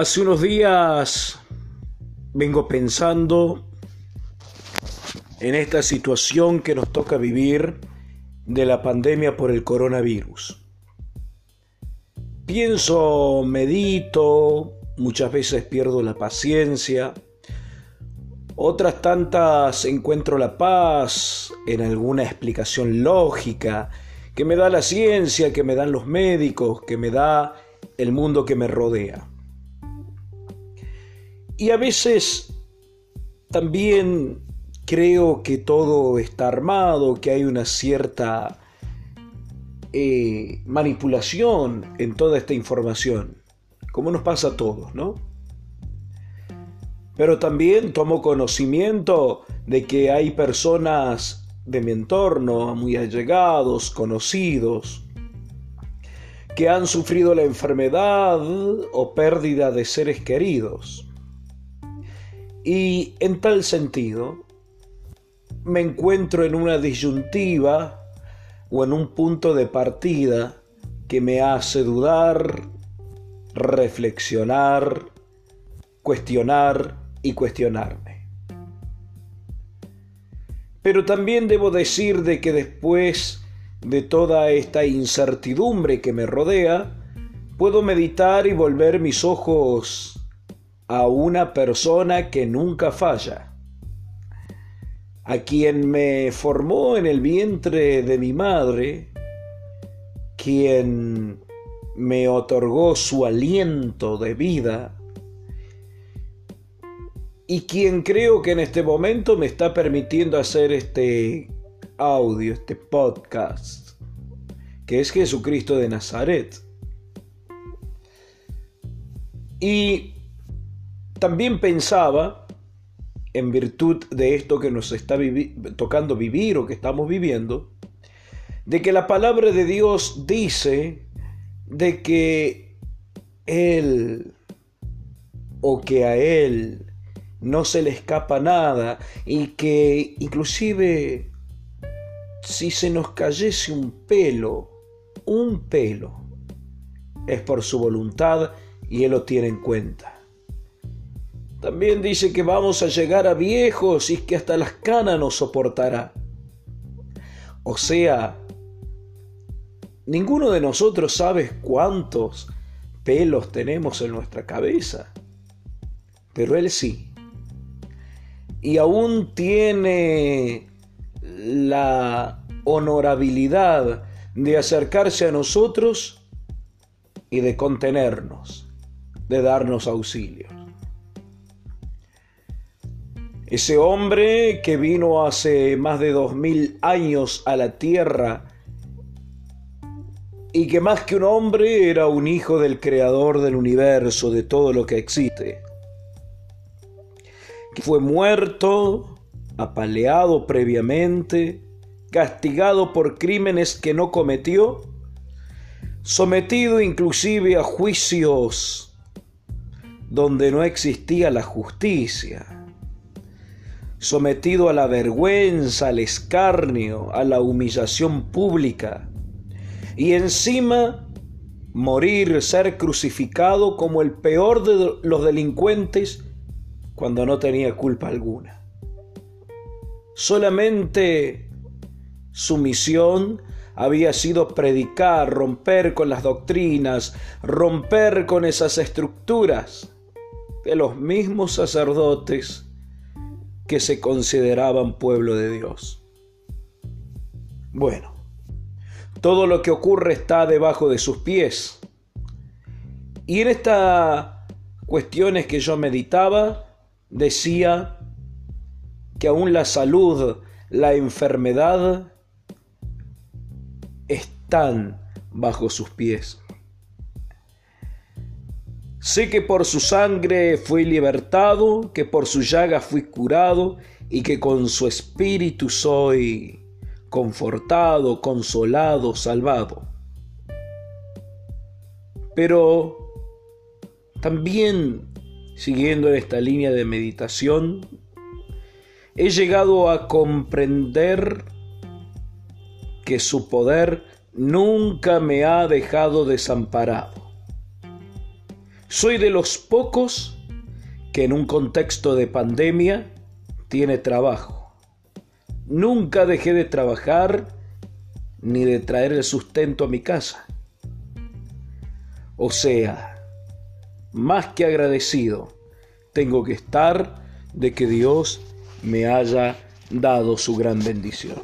Hace unos días vengo pensando en esta situación que nos toca vivir de la pandemia por el coronavirus. Pienso, medito, muchas veces pierdo la paciencia, otras tantas encuentro la paz en alguna explicación lógica que me da la ciencia, que me dan los médicos, que me da el mundo que me rodea. Y a veces también creo que todo está armado, que hay una cierta eh, manipulación en toda esta información, como nos pasa a todos, ¿no? Pero también tomo conocimiento de que hay personas de mi entorno, muy allegados, conocidos, que han sufrido la enfermedad o pérdida de seres queridos. Y en tal sentido, me encuentro en una disyuntiva o en un punto de partida que me hace dudar, reflexionar, cuestionar y cuestionarme. Pero también debo decir de que después de toda esta incertidumbre que me rodea, puedo meditar y volver mis ojos a una persona que nunca falla, a quien me formó en el vientre de mi madre, quien me otorgó su aliento de vida y quien creo que en este momento me está permitiendo hacer este audio, este podcast, que es Jesucristo de Nazaret. Y también pensaba, en virtud de esto que nos está tocando vivir o que estamos viviendo, de que la palabra de Dios dice de que Él o que a Él no se le escapa nada y que inclusive si se nos cayese un pelo, un pelo, es por su voluntad y Él lo tiene en cuenta. También dice que vamos a llegar a viejos y que hasta las canas nos soportará. O sea, ninguno de nosotros sabe cuántos pelos tenemos en nuestra cabeza, pero Él sí. Y aún tiene la honorabilidad de acercarse a nosotros y de contenernos, de darnos auxilio. Ese hombre que vino hace más de dos mil años a la tierra y que más que un hombre era un hijo del creador del universo, de todo lo que existe. Que fue muerto, apaleado previamente, castigado por crímenes que no cometió, sometido inclusive a juicios donde no existía la justicia sometido a la vergüenza, al escarnio, a la humillación pública, y encima morir, ser crucificado como el peor de los delincuentes cuando no tenía culpa alguna. Solamente su misión había sido predicar, romper con las doctrinas, romper con esas estructuras de los mismos sacerdotes que se consideraban pueblo de Dios. Bueno, todo lo que ocurre está debajo de sus pies. Y en estas cuestiones que yo meditaba, decía que aún la salud, la enfermedad, están bajo sus pies. Sé que por su sangre fui libertado, que por su llaga fui curado y que con su espíritu soy confortado, consolado, salvado. Pero también, siguiendo en esta línea de meditación, he llegado a comprender que su poder nunca me ha dejado desamparado Soy de los pocos que en un contexto de pandemia tiene trabajo. Nunca dejé de trabajar ni de traer el sustento a mi casa. O sea, más que agradecido, tengo que estar de que Dios me haya dado su gran bendición.